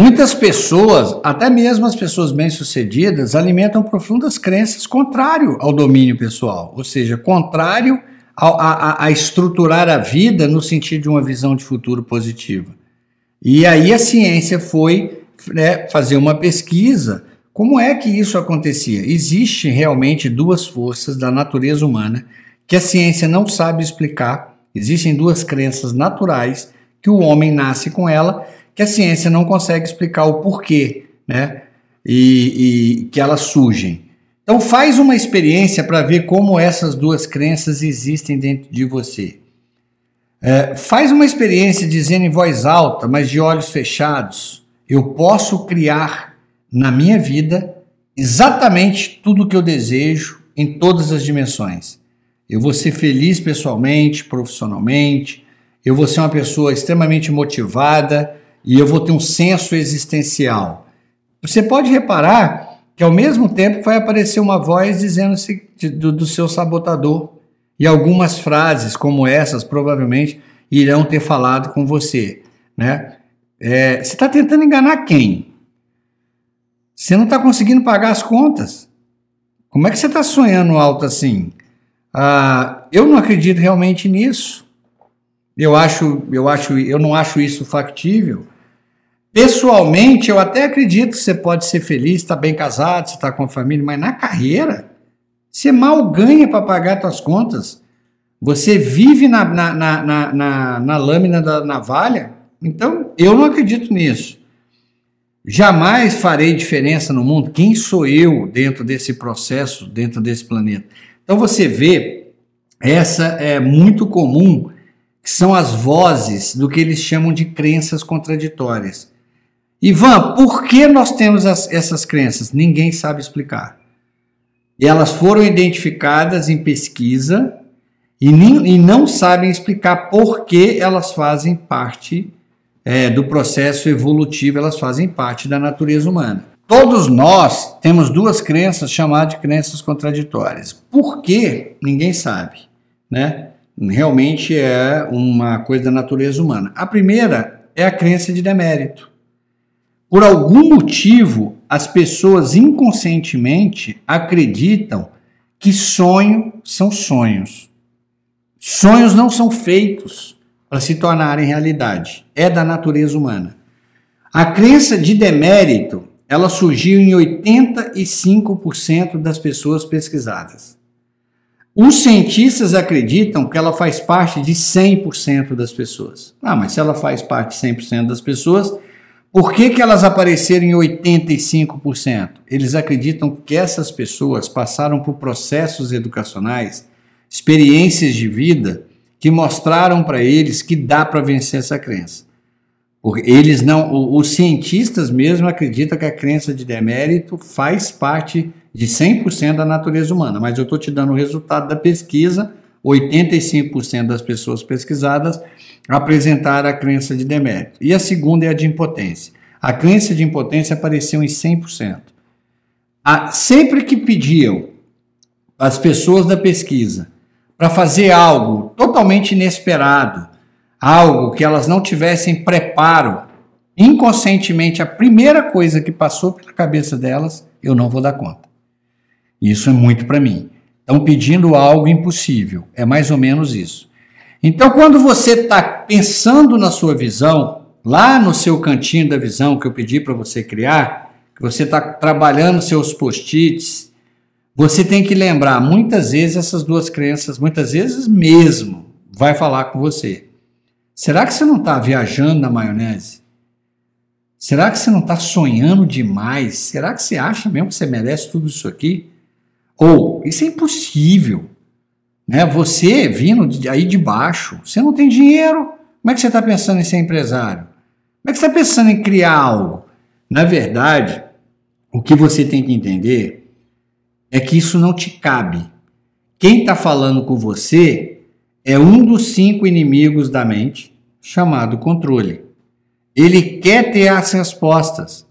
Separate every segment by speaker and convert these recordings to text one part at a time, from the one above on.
Speaker 1: Muitas pessoas, até mesmo as pessoas bem-sucedidas, alimentam profundas crenças contrário ao domínio pessoal, ou seja, contrário a, a, a, estruturar a vida no sentido de uma visão de futuro positiva. E aí a ciência foi né, fazer uma pesquisa. Como é que isso acontecia? Existem realmente duas forças da natureza humana que a ciência não sabe explicar. Existem duas crenças naturais que o homem nasce com ela que a ciência não consegue explicar o porquê, né? E, e que elas surgem. Então faz uma experiência para ver como essas duas crenças existem dentro de você. É, faz uma experiência dizendo em voz alta, mas de olhos fechados: eu posso criar na minha vida exatamente tudo o que eu desejo em todas as dimensões. Eu vou ser feliz pessoalmente, profissionalmente, eu vou ser uma pessoa extremamente motivada, e eu vou ter um senso existencial. Você pode reparar que ao mesmo tempo vai aparecer uma voz dizendo do, do seu sabotador. E algumas frases como essas provavelmente irão ter falado com você. Né? É, você está tentando enganar quem? Você não está conseguindo pagar as contas. Como é que você está sonhando alto assim? Ah, eu não acredito realmente nisso. Eu acho, eu acho, eu não acho isso factível. Pessoalmente, eu até acredito que você pode ser feliz, estar tá bem casado, você está com a família, mas na carreira, você mal ganha para pagar suas contas. Você vive na, na, na, na, na lâmina da navalha. Então, eu não acredito nisso. Jamais farei diferença no mundo. Quem sou eu dentro desse processo, dentro desse planeta? Então, você vê, essa é muito comum que são as vozes do que eles chamam de crenças contraditórias. Ivan, por que nós temos as, essas crenças? Ninguém sabe explicar. Elas foram identificadas em pesquisa e, nem, e não sabem explicar por que elas fazem parte é, do processo evolutivo, elas fazem parte da natureza humana. Todos nós temos duas crenças chamadas de crenças contraditórias. Por que? Ninguém sabe, né? realmente é uma coisa da natureza humana. A primeira é a crença de demérito. Por algum motivo, as pessoas inconscientemente acreditam que sonho são sonhos. Sonhos não são feitos para se tornarem realidade. É da natureza humana. A crença de demérito, ela surgiu em 85% das pessoas pesquisadas. Os cientistas acreditam que ela faz parte de 100% das pessoas. Ah, mas se ela faz parte de 100% das pessoas, por que, que elas apareceram em 85%? Eles acreditam que essas pessoas passaram por processos educacionais, experiências de vida, que mostraram para eles que dá para vencer essa crença. Porque eles não, os cientistas mesmo acreditam que a crença de demérito faz parte de 100% da natureza humana, mas eu estou te dando o resultado da pesquisa: 85% das pessoas pesquisadas apresentaram a crença de demérito. E a segunda é a de impotência. A crença de impotência apareceu em 100%. A, sempre que pediam as pessoas da pesquisa para fazer algo totalmente inesperado, algo que elas não tivessem preparo, inconscientemente, a primeira coisa que passou pela cabeça delas, eu não vou dar conta. Isso é muito para mim. Estão pedindo algo impossível. É mais ou menos isso. Então, quando você está pensando na sua visão, lá no seu cantinho da visão que eu pedi para você criar, que você está trabalhando seus post-its, você tem que lembrar muitas vezes essas duas crenças, muitas vezes mesmo, vai falar com você. Será que você não está viajando na maionese? Será que você não está sonhando demais? Será que você acha mesmo que você merece tudo isso aqui? Ou, isso é impossível. Né? Você vindo de, aí de baixo, você não tem dinheiro. Como é que você está pensando em ser empresário? Como é que você está pensando em criar algo? Na verdade, o que você tem que entender é que isso não te cabe. Quem está falando com você é um dos cinco inimigos da mente, chamado controle. Ele quer ter as respostas.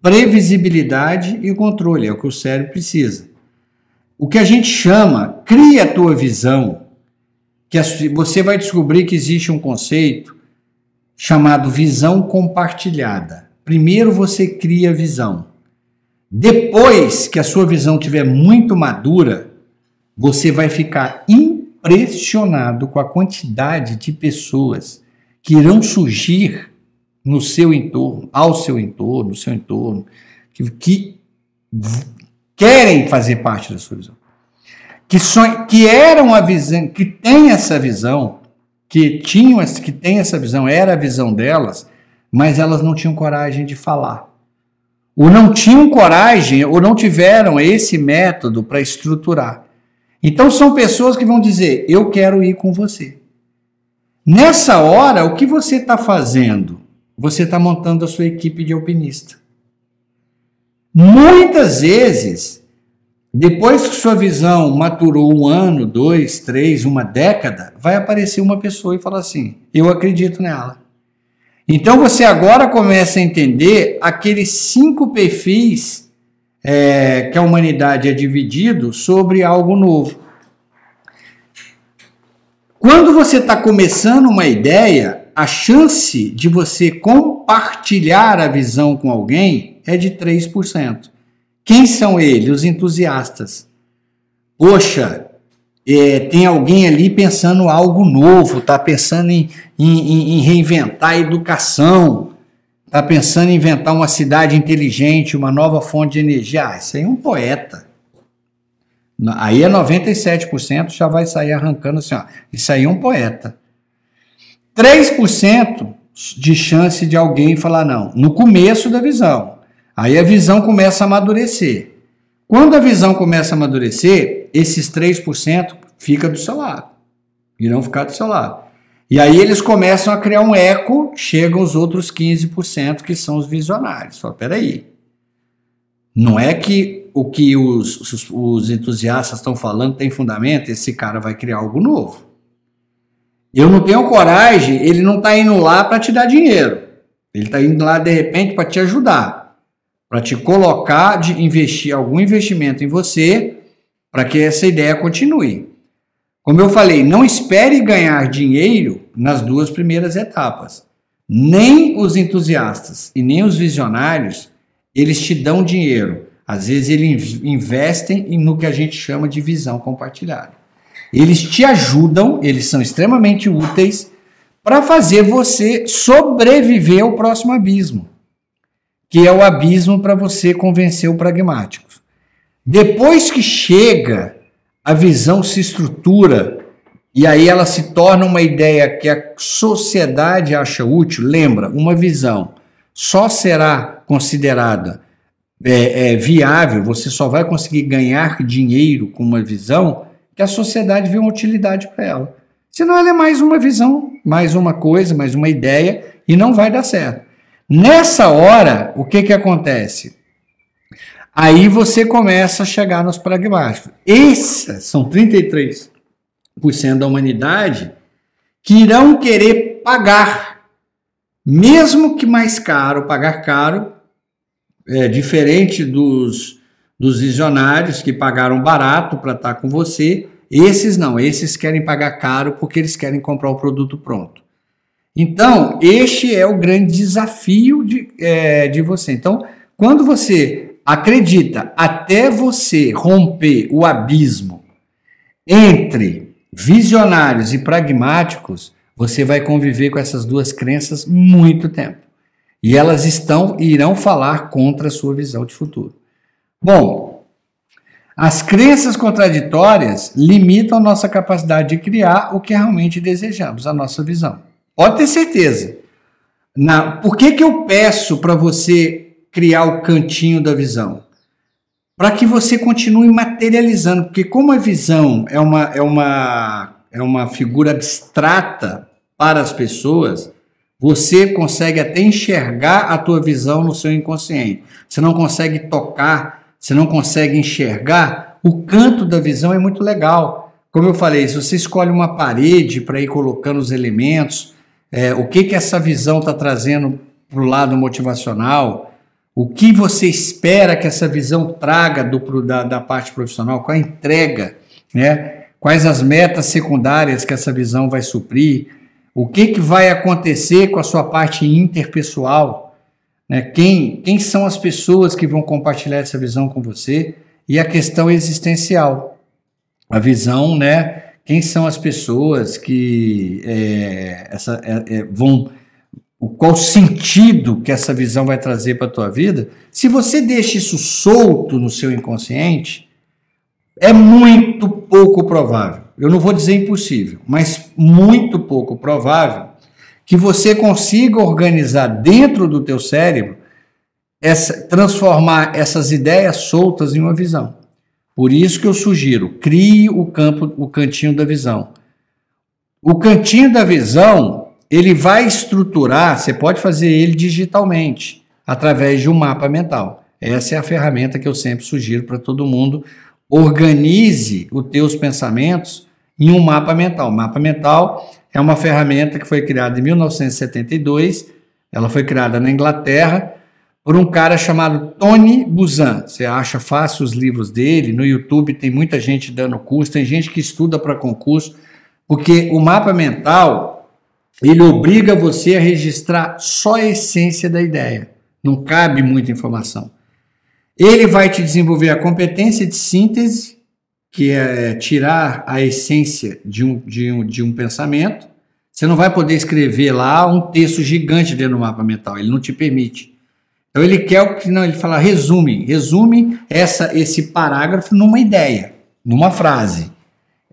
Speaker 1: Previsibilidade e controle é o que o cérebro precisa o que a gente chama, cria a tua visão, que você vai descobrir que existe um conceito chamado visão compartilhada. primeiro você cria a visão. Depois que a sua visão estiver muito madura, você vai ficar impressionado com a quantidade de pessoas que irão surgir no seu entorno, ao seu entorno, no seu entorno, que, que querem fazer parte da sua visão. Que, sonham, que eram a visão, que tem essa visão, que tinham, que tem essa visão, era a visão delas, mas elas não tinham coragem de falar. Ou não tinham coragem, ou não tiveram esse método para estruturar. Então são pessoas que vão dizer: Eu quero ir com você. Nessa hora, o que você está fazendo? Você está montando a sua equipe de alpinista. Muitas vezes, depois que sua visão maturou um ano, dois, três, uma década, vai aparecer uma pessoa e falar assim: Eu acredito nela. Então você agora começa a entender aqueles cinco perfis é, que a humanidade é dividido sobre algo novo. Quando você está começando uma ideia, a chance de você compartilhar a visão com alguém é de 3%. Quem são eles? Os entusiastas. Poxa, é, tem alguém ali pensando algo novo, está pensando em, em, em, reinventar a educação, está pensando em inventar uma cidade inteligente, uma nova fonte de energia. Ah, isso aí é um poeta. Aí é 97% já vai sair arrancando assim, ó. Isso aí é um poeta. 3% de chance de alguém falar não, no começo da visão. Aí a visão começa a amadurecer. Quando a visão começa a amadurecer, esses 3% fica do seu lado. Irão ficar do seu lado. E aí eles começam a criar um eco, chegam os outros 15% que são os visionários. Fala, peraí, não é que o que os, os, os entusiastas estão falando tem fundamento, esse cara vai criar algo novo. Eu não tenho coragem, ele não está indo lá para te dar dinheiro. Ele está indo lá de repente para te ajudar, para te colocar de investir algum investimento em você, para que essa ideia continue. Como eu falei, não espere ganhar dinheiro nas duas primeiras etapas. Nem os entusiastas e nem os visionários eles te dão dinheiro. Às vezes eles investem no que a gente chama de visão compartilhada. Eles te ajudam, eles são extremamente úteis para fazer você sobreviver ao próximo abismo, que é o abismo para você convencer o pragmático. Depois que chega, a visão se estrutura e aí ela se torna uma ideia que a sociedade acha útil. Lembra, uma visão só será considerada é, é, viável, você só vai conseguir ganhar dinheiro com uma visão que a sociedade vê uma utilidade para ela. Senão ela é mais uma visão, mais uma coisa, mais uma ideia e não vai dar certo. Nessa hora, o que, que acontece? Aí você começa a chegar nos pragmáticos. Esses são 33% da humanidade que irão querer pagar mesmo que mais caro, pagar caro, é diferente dos, dos visionários que pagaram barato para estar tá com você, esses não, esses querem pagar caro porque eles querem comprar o produto pronto. Então, este é o grande desafio de, é, de você. Então, quando você acredita até você romper o abismo entre visionários e pragmáticos, você vai conviver com essas duas crenças muito tempo. E elas estão e irão falar contra a sua visão de futuro. Bom, as crenças contraditórias limitam nossa capacidade de criar o que realmente desejamos, a nossa visão. Pode ter certeza. Na, por que, que eu peço para você criar o cantinho da visão? Para que você continue materializando, porque como a visão é uma, é uma, é uma figura abstrata, para as pessoas, você consegue até enxergar a tua visão no seu inconsciente. Você não consegue tocar, você não consegue enxergar. O canto da visão é muito legal. Como eu falei, se você escolhe uma parede para ir colocando os elementos, é, o que que essa visão está trazendo para o lado motivacional, o que você espera que essa visão traga do, da, da parte profissional, qual a entrega, né? quais as metas secundárias que essa visão vai suprir, o que, que vai acontecer com a sua parte interpessoal? Né? Quem, quem são as pessoas que vão compartilhar essa visão com você? E a questão existencial. A visão, né? Quem são as pessoas que é, essa, é, é, vão. Qual sentido que essa visão vai trazer para a tua vida? Se você deixa isso solto no seu inconsciente, é muito pouco provável. Eu não vou dizer impossível, mas muito pouco provável que você consiga organizar dentro do teu cérebro essa, transformar essas ideias soltas em uma visão. Por isso que eu sugiro, crie o campo, o cantinho da visão. O cantinho da visão, ele vai estruturar, você pode fazer ele digitalmente, através de um mapa mental. Essa é a ferramenta que eu sempre sugiro para todo mundo. Organize os teus pensamentos em um mapa mental. Mapa mental é uma ferramenta que foi criada em 1972. Ela foi criada na Inglaterra por um cara chamado Tony Buzan. Você acha fácil os livros dele, no YouTube tem muita gente dando curso, tem gente que estuda para concurso, porque o mapa mental, ele obriga você a registrar só a essência da ideia. Não cabe muita informação. Ele vai te desenvolver a competência de síntese que é tirar a essência de um, de um, de um pensamento. Você não vai poder escrever lá um texto gigante dentro do mapa mental, ele não te permite. Então ele quer que não, ele fala resume, resume essa esse parágrafo numa ideia, numa frase.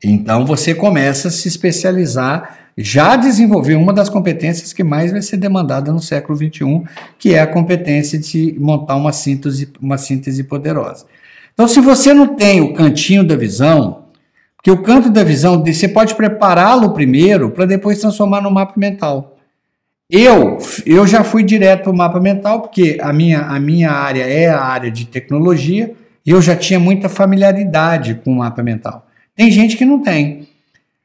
Speaker 1: Então você começa a se especializar, já desenvolver uma das competências que mais vai ser demandada no século XXI, que é a competência de montar uma síntese, uma síntese poderosa. Então, se você não tem o cantinho da visão, porque o canto da visão, você pode prepará-lo primeiro para depois transformar no mapa mental. Eu, eu já fui direto ao mapa mental, porque a minha, a minha área é a área de tecnologia, e eu já tinha muita familiaridade com o mapa mental. Tem gente que não tem.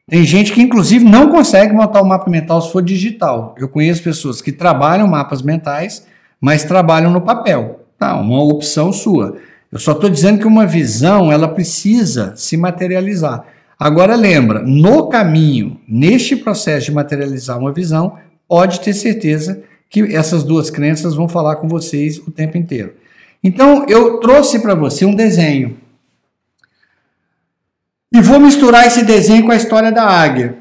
Speaker 1: Tem gente que, inclusive, não consegue montar o mapa mental se for digital. Eu conheço pessoas que trabalham mapas mentais, mas trabalham no papel. Tá, uma opção sua. Eu só estou dizendo que uma visão ela precisa se materializar. Agora lembra, no caminho, neste processo de materializar uma visão, pode ter certeza que essas duas crenças vão falar com vocês o tempo inteiro. Então eu trouxe para você um desenho e vou misturar esse desenho com a história da águia.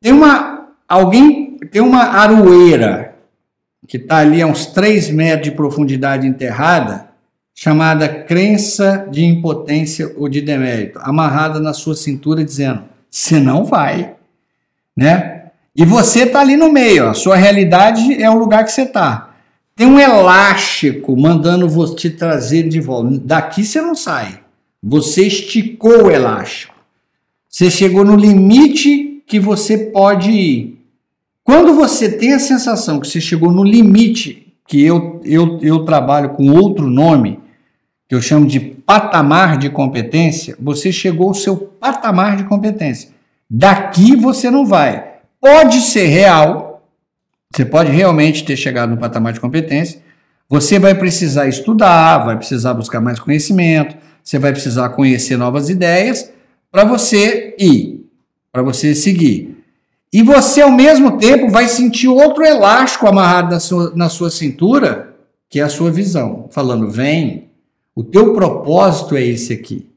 Speaker 1: Tem uma alguém tem uma aroeira que está ali a uns 3 metros de profundidade enterrada chamada crença de impotência ou de demérito, amarrada na sua cintura dizendo: "Você não vai", né? E você está ali no meio, a sua realidade é o lugar que você está. Tem um elástico mandando você trazer de volta. Daqui você não sai. Você esticou o elástico. Você chegou no limite que você pode ir. Quando você tem a sensação que você chegou no limite, que eu, eu, eu trabalho com outro nome, eu chamo de patamar de competência, você chegou ao seu patamar de competência. Daqui você não vai. Pode ser real, você pode realmente ter chegado no patamar de competência, você vai precisar estudar, vai precisar buscar mais conhecimento, você vai precisar conhecer novas ideias para você ir, para você seguir. E você, ao mesmo tempo, vai sentir outro elástico amarrado na sua, na sua cintura, que é a sua visão, falando: vem, o teu propósito é esse aqui.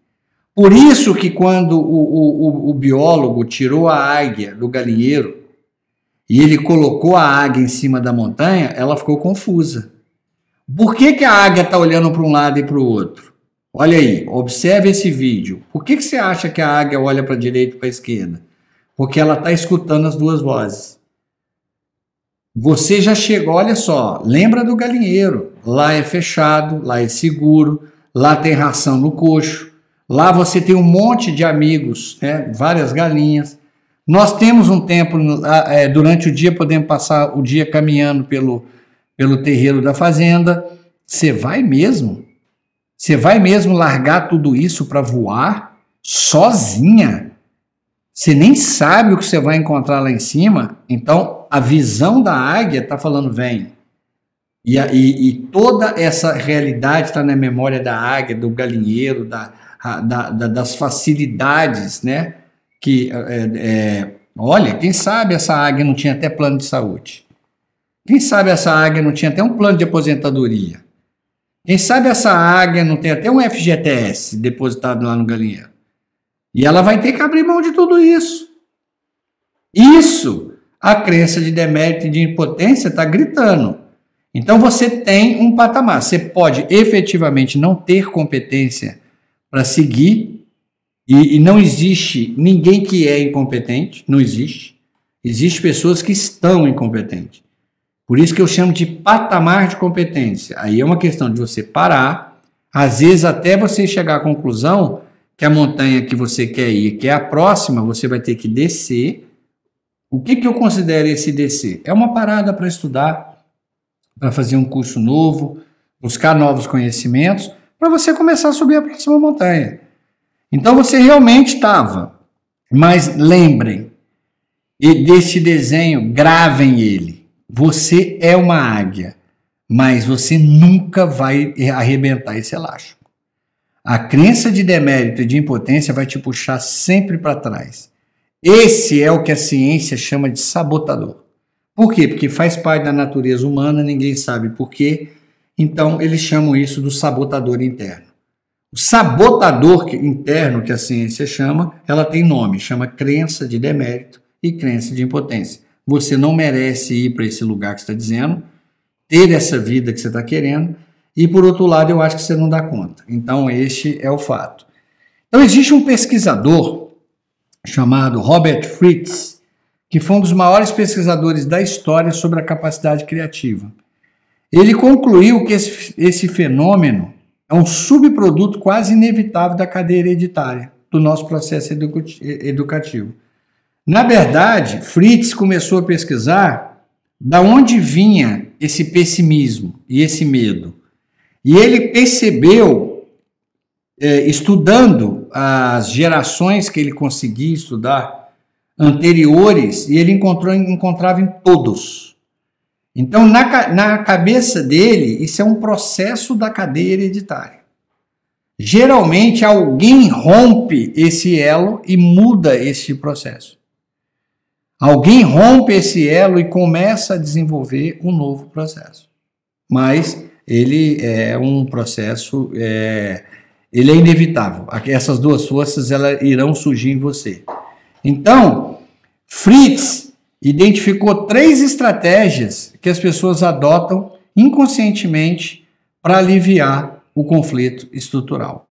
Speaker 1: Por isso que quando o, o, o biólogo tirou a águia do galinheiro e ele colocou a águia em cima da montanha, ela ficou confusa. Por que, que a águia está olhando para um lado e para o outro? Olha aí, observe esse vídeo. Por que, que você acha que a águia olha para a direita e para a esquerda? Porque ela está escutando as duas vozes. Você já chegou, olha só, lembra do galinheiro. Lá é fechado, lá é seguro, lá tem ração no coxo, lá você tem um monte de amigos, né? várias galinhas. Nós temos um tempo, é, durante o dia, podemos passar o dia caminhando pelo, pelo terreiro da fazenda. Você vai mesmo? Você vai mesmo largar tudo isso para voar sozinha? Você nem sabe o que você vai encontrar lá em cima? Então, a visão da águia está falando: vem. E, e, e, toda essa realidade está na memória da águia, do galinheiro, da, da, da, das facilidades, né? Que, é, é, olha, quem sabe essa águia não tinha até plano de saúde. Quem sabe essa águia não tinha até um plano de aposentadoria? Quem sabe essa águia não tem até um FGTS depositado lá no galinheiro? E ela vai ter que abrir mão de tudo isso. Isso, a crença de demérito e de impotência está gritando. Então você tem um patamar. Você pode efetivamente não ter competência para seguir, e, e, não existe ninguém que é incompetente, não existe. Existem pessoas que estão incompetentes. Por isso que eu chamo de patamar de competência. Aí é uma questão de você parar, às vezes até você chegar à conclusão que a montanha que você quer ir, que é a próxima, você vai ter que descer. O que, que eu considero esse descer? É uma parada para estudar, para fazer um curso novo, buscar novos conhecimentos, para você começar a subir a próxima montanha. Então você realmente estava. Mas lembrem, e desse desenho, gravem ele. Você é uma águia, mas você nunca vai arrebentar esse elástico. A crença de demérito e de impotência vai te puxar sempre para trás. Esse é o que a ciência chama de sabotador. Por quê? Porque faz parte da natureza humana, ninguém sabe por quê. Então, eles chamam isso do sabotador interno. O sabotador interno, que a ciência chama, ela tem nome, chama crença de demérito e crença de impotência. Você não merece ir para esse lugar que está dizendo, ter essa vida que você está querendo, e por outro lado, eu acho que você não dá conta. Então, este é o fato. Então, existe um pesquisador chamado Robert Fritz, que foi um dos maiores pesquisadores da história sobre a capacidade criativa. Ele concluiu que esse, esse fenômeno é um subproduto quase inevitável da cadeia hereditária do nosso processo educativo. Na verdade, Fritz começou a pesquisar da onde vinha esse pessimismo e esse medo. E ele percebeu, é, estudando as gerações que ele conseguia estudar anteriores, e ele encontrou, encontrava em todos. Então, na, na cabeça dele, isso é um processo da cadeia hereditária. Geralmente, alguém rompe esse elo e muda esse processo. Alguém rompe esse elo e começa a desenvolver um novo processo. Mas ele é um processo, é, ele é inevitável. Essas duas forças elas irão surgir em você. Então, Fritz identificou três estratégias que as pessoas adotam inconscientemente para aliviar o conflito estrutural.